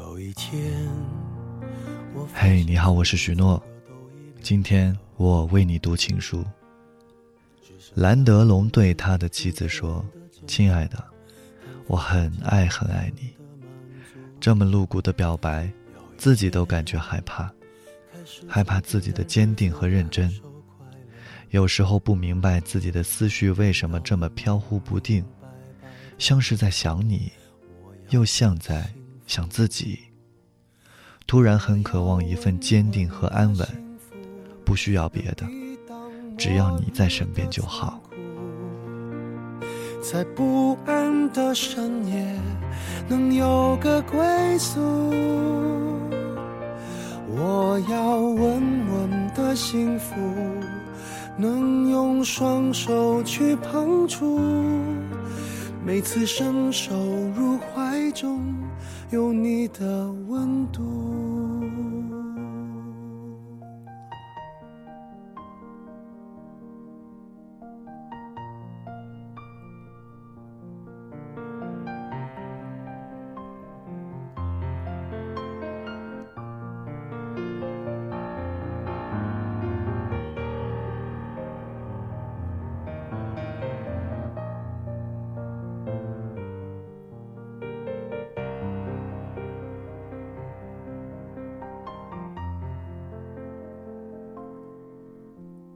有一天嘿，你好，我是许诺，今天我为你读情书。兰德龙对他的妻子说：“亲爱的，我很爱很爱你。”这么露骨的表白，自己都感觉害怕，害怕自己的坚定和认真。有时候不明白自己的思绪为什么这么飘忽不定，像是在想你，又像在想自己。突然很渴望一份坚定和安稳，不需要别的，只要你在身边就好。在不安的深夜，能有个归宿。我要稳稳的幸福。能用双手去碰触，每次伸手入怀中，有你的温度。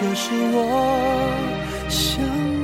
这是我想。